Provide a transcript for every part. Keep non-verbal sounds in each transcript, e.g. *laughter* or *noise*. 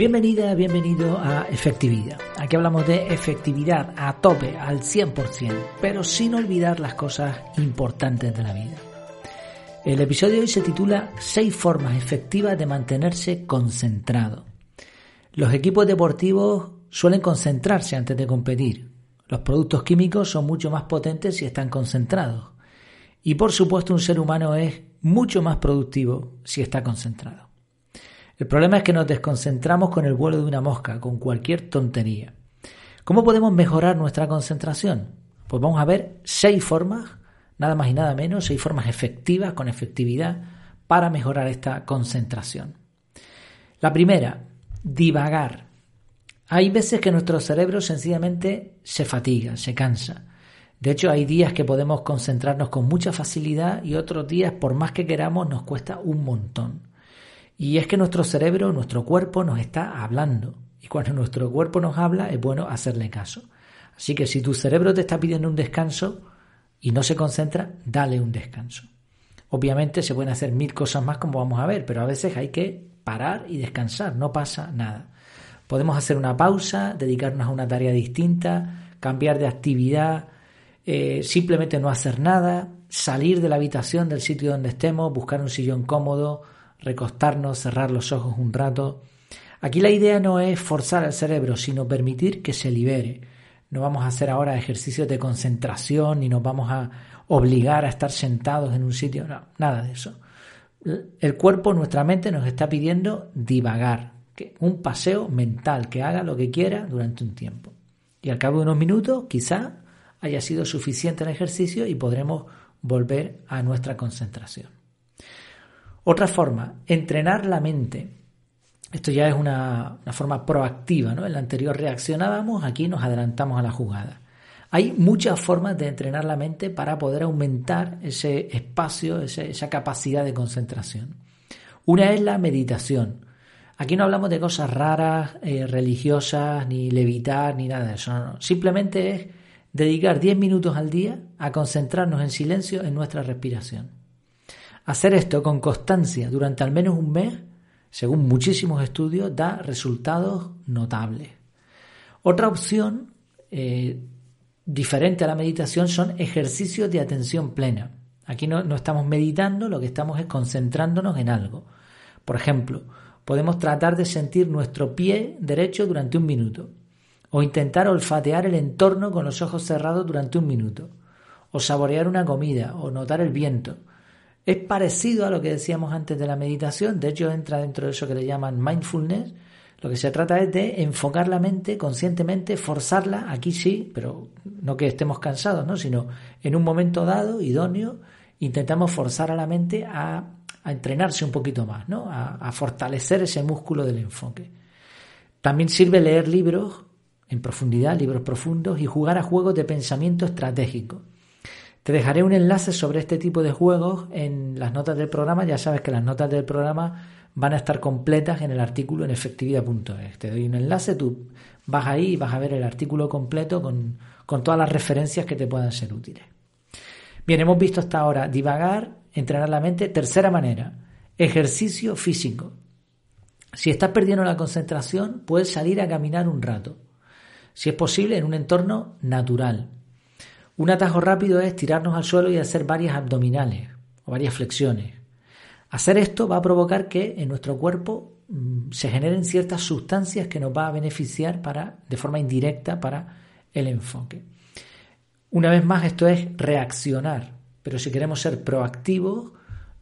Bienvenida, bienvenido a Efectividad. Aquí hablamos de efectividad a tope, al 100%, pero sin olvidar las cosas importantes de la vida. El episodio de hoy se titula 6 formas efectivas de mantenerse concentrado. Los equipos deportivos suelen concentrarse antes de competir. Los productos químicos son mucho más potentes si están concentrados. Y por supuesto un ser humano es mucho más productivo si está concentrado. El problema es que nos desconcentramos con el vuelo de una mosca, con cualquier tontería. ¿Cómo podemos mejorar nuestra concentración? Pues vamos a ver seis formas, nada más y nada menos, seis formas efectivas, con efectividad, para mejorar esta concentración. La primera, divagar. Hay veces que nuestro cerebro sencillamente se fatiga, se cansa. De hecho, hay días que podemos concentrarnos con mucha facilidad y otros días, por más que queramos, nos cuesta un montón. Y es que nuestro cerebro, nuestro cuerpo nos está hablando. Y cuando nuestro cuerpo nos habla, es bueno hacerle caso. Así que si tu cerebro te está pidiendo un descanso y no se concentra, dale un descanso. Obviamente se pueden hacer mil cosas más como vamos a ver, pero a veces hay que parar y descansar, no pasa nada. Podemos hacer una pausa, dedicarnos a una tarea distinta, cambiar de actividad, eh, simplemente no hacer nada, salir de la habitación, del sitio donde estemos, buscar un sillón cómodo, recostarnos, cerrar los ojos un rato. Aquí la idea no es forzar al cerebro, sino permitir que se libere. No vamos a hacer ahora ejercicios de concentración ni nos vamos a obligar a estar sentados en un sitio, no, nada de eso. El cuerpo, nuestra mente nos está pidiendo divagar, que un paseo mental, que haga lo que quiera durante un tiempo. Y al cabo de unos minutos, quizá haya sido suficiente el ejercicio y podremos volver a nuestra concentración. Otra forma, entrenar la mente. Esto ya es una, forma proactiva, ¿no? En la anterior reaccionábamos, aquí nos adelantamos a la jugada. Hay muchas formas de entrenar la mente para poder aumentar ese espacio, esa capacidad de concentración. Una es la meditación. Aquí no hablamos de cosas raras, eh, religiosas, ni levitar, ni nada de eso. Simplemente es dedicar 10 minutos al día a concentrarnos en silencio en nuestra respiración. Hacer esto con constancia durante al menos un mes, según muchísimos estudios, da resultados notables. Otra opción eh, diferente a la meditación son ejercicios de atención plena. Aquí no, no estamos meditando, lo que estamos es concentrándonos en algo. Por ejemplo, podemos tratar de sentir nuestro pie derecho durante un minuto, o intentar olfatear el entorno con los ojos cerrados durante un minuto, o saborear una comida, o notar el viento, es parecido a lo que decíamos antes de la meditación, de hecho entra dentro de eso que le llaman mindfulness. Lo que se trata es de enfocar la mente conscientemente, forzarla, aquí sí, pero no que estemos cansados, ¿no? sino en un momento dado, idóneo, intentamos forzar a la mente a, entrenarse un poquito más, ¿no? a, a fortalecer ese músculo del enfoque. También sirve leer libros en profundidad, libros profundos, y jugar a juegos de pensamiento estratégico. Te dejaré un enlace sobre este tipo de juegos en las notas del programa. Ya sabes que las notas del programa van a estar completas en el artículo en efectividad.es. Te doy un enlace, tú vas ahí y vas a ver el artículo completo con, con todas las referencias que te puedan ser útiles. Bien, hemos visto hasta ahora divagar, entrenar la mente. Tercera manera, ejercicio físico. Si estás perdiendo la concentración, puedes salir a caminar un rato. Si es posible, en un entorno natural, un atajo rápido es tirarnos al suelo y hacer varias abdominales o varias flexiones. Hacer esto va a provocar que en nuestro cuerpo mm, se generen ciertas sustancias que nos va a beneficiar para, de forma indirecta para el enfoque. Una vez más, esto es reaccionar, pero si queremos ser proactivos,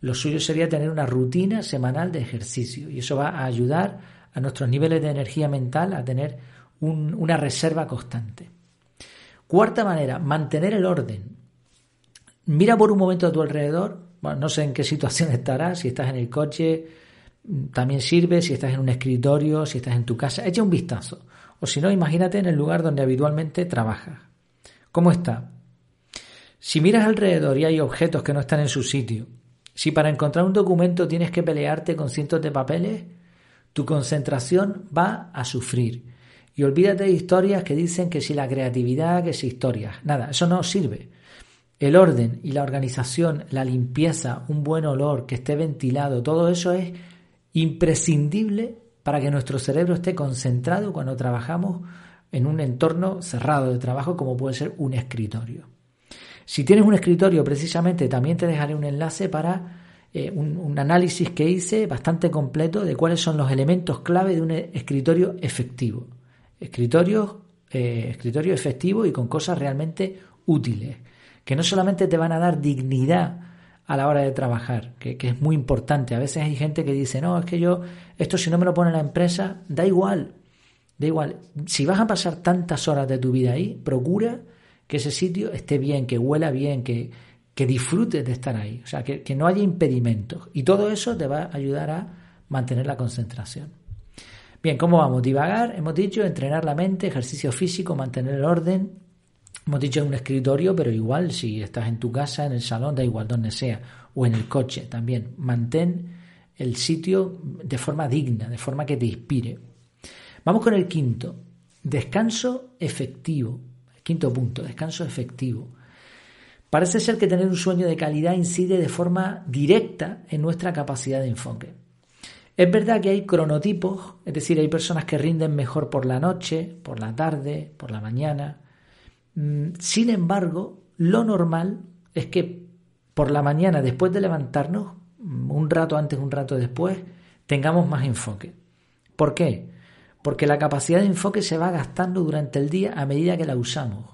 lo suyo sería tener una rutina semanal de ejercicio y eso va a ayudar a nuestros niveles de energía mental a tener una reserva constante. Cuarta manera, mantener el orden. Mira por un momento a tu alrededor, no sé en qué situación *laughs* estarás, si estás en el coche, también sirve, si estás en un escritorio, si estás en tu casa, echa un vistazo. O si no, imagínate en el lugar donde habitualmente trabajas. ¿Cómo está? Si miras alrededor y hay objetos que no están en su sitio, si para encontrar un documento tienes que pelearte con cientos de papeles, tu concentración va a sufrir. Y olvídate de historias que dicen que si la creatividad, que si historias. Nada, eso no sirve. El orden y la organización, la limpieza, un buen olor, que esté ventilado, todo eso es imprescindible para que nuestro cerebro esté concentrado cuando trabajamos en un entorno cerrado de trabajo como puede ser un escritorio. Si tienes un escritorio, precisamente también te dejaré un enlace para eh, un, análisis que hice bastante completo de cuáles son los elementos clave de un escritorio efectivo. Escritorio, eh, escritorio efectivo y con cosas realmente útiles, que no solamente te van a dar dignidad a la hora de trabajar, que, que, es muy importante. A veces hay gente que dice, no, es que yo, esto si no me lo pone la empresa, da igual, da igual. Si vas a pasar tantas horas de tu vida ahí, procura que ese sitio esté bien, que huela bien, que, que disfrutes de estar ahí, o sea, que, que no haya impedimentos. Y todo eso te va a ayudar a mantener la concentración. Bien, ¿cómo vamos? Divagar, hemos dicho, entrenar la mente, ejercicio físico, mantener el orden, Hemos dicho en un escritorio, pero igual si estás en tu casa, en el salón, da igual donde sea, o en el coche también. Mantén el sitio de forma digna, de forma que te inspire. Vamos con el quinto, descanso efectivo. quinto punto, descanso efectivo. Parece ser que tener un sueño de calidad incide de forma directa en nuestra capacidad de enfoque. Es verdad que hay cronotipos, es decir, hay personas que rinden mejor por la noche, por la tarde, por la mañana, Mm, sin embargo, lo normal es que por la mañana, después de levantarnos, mm, un rato antes, un rato después, tengamos más enfoque. ¿Por qué? Porque la capacidad de enfoque se va gastando durante el día a medida que la usamos.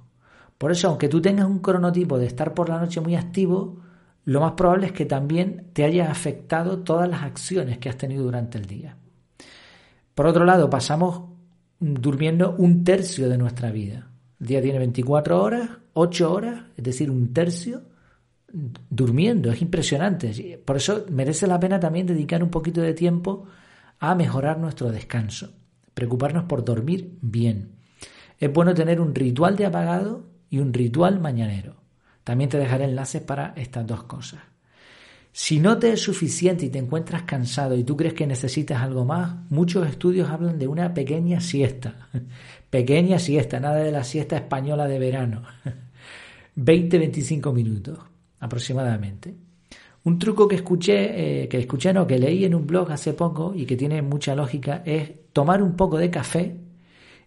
Por eso, aunque tú tengas un cronotipo de estar por la noche muy activo, lo más probable es que también te haya afectado todas las acciones que has tenido durante el día. Por otro lado, pasamos durmiendo un tercio de nuestra vida. El día tiene 24 horas, 8 horas, es decir, un tercio durmiendo. Es impresionante. Por eso merece la pena también dedicar un poquito de tiempo a mejorar nuestro descanso. Preocuparnos por dormir bien. Es bueno tener un ritual de apagado y un ritual mañanero. También te dejaré enlaces para estas dos cosas. Si no te es suficiente y te encuentras cansado y tú crees que necesitas algo más, muchos estudios hablan de una pequeña siesta. *laughs* pequeña siesta, nada de la siesta española de verano. *laughs* 20-25 minutos aproximadamente. Un truco que escuché, eh, que escuché no, que leí en un blog hace poco y que tiene mucha lógica es tomar un poco de café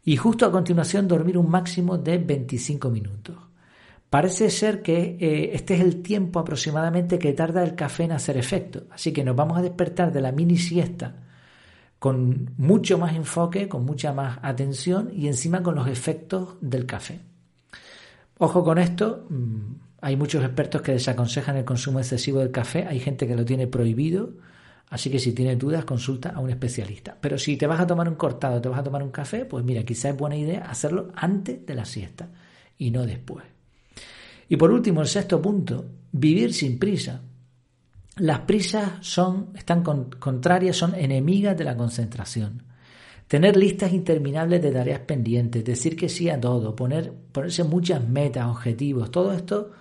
y justo a continuación dormir un máximo de 25 minutos. Parece ser que eh, este es el tiempo aproximadamente que tarda el café en hacer efecto. Así que nos vamos a despertar de la mini siesta con mucho más enfoque, con mucha más atención y encima con los efectos del café. Ojo con esto, mm, hay muchos expertos que desaconsejan el consumo excesivo del café, hay gente que lo tiene prohibido, así que si tienes dudas consulta a un especialista. Pero si te vas a tomar un cortado, te vas a tomar un café, pues mira, quizás es buena idea hacerlo antes de la siesta y no después. Y por último, el sexto punto, vivir sin prisa. Las prisas son, están contrarias, son enemigas de la concentración. Tener listas interminables de tareas pendientes, decir que sí a todo, poner, ponerse muchas metas, objetivos, todo esto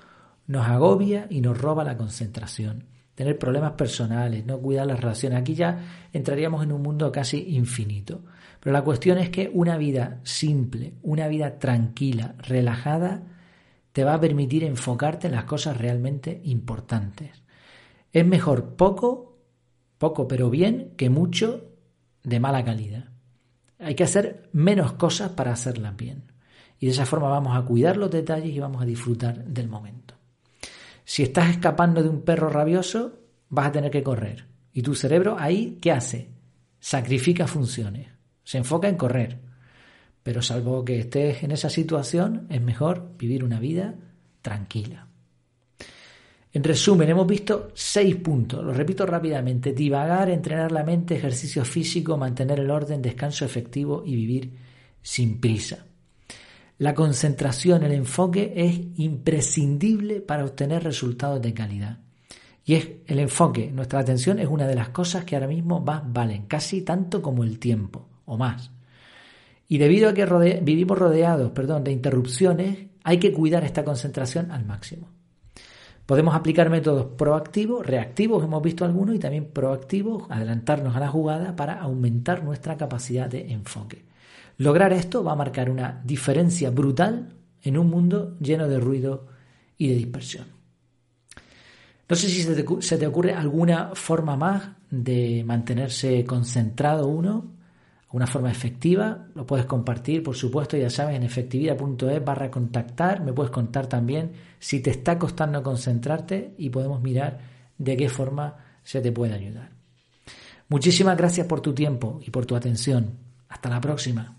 nos agobia y nos roba la concentración. Tener problemas personales, no cuidar las relaciones. Aquí ya entraríamos en un mundo casi infinito. Pero la cuestión es que una vida simple, una vida tranquila, relajada, te va a permitir enfocarte en las cosas realmente importantes. Es mejor poco, poco pero bien, que mucho de mala calidad. Hay que hacer menos cosas para hacerlas bien. Y de esa forma vamos a cuidar los detalles y vamos a disfrutar del momento. Si estás escapando de un perro rabioso, vas a tener que correr. Y tu cerebro ahí, ¿qué hace? Sacrifica funciones. Se enfoca en correr. Pero salvo que estés en esa situación, es mejor vivir una vida tranquila. En resumen, hemos visto seis puntos. Lo repito rápidamente. Divagar, entrenar la mente, ejercicio físico, mantener el orden, descanso efectivo y vivir sin prisa. La concentración, el enfoque es imprescindible para obtener resultados de calidad. Y es el enfoque, nuestra atención es una de las cosas que ahora mismo más valen, casi tanto como el tiempo o más. Y debido a que vivimos rodeados perdón, de interrupciones, hay que cuidar esta concentración al máximo. Podemos aplicar métodos proactivos, reactivos, hemos visto algunos, y también proactivos, adelantarnos a la jugada para aumentar nuestra capacidad de enfoque. Lograr esto va a marcar una diferencia brutal en un mundo lleno de ruido y de dispersión. No sé si se te ocurre alguna forma más de mantenerse concentrado uno una forma efectiva, lo puedes compartir, por supuesto, ya sabes, en efectividad.es barra contactar, me puedes contar también si te está costando concentrarte y podemos mirar de qué forma se te puede ayudar. Muchísimas gracias por tu tiempo y por tu atención. Hasta la próxima.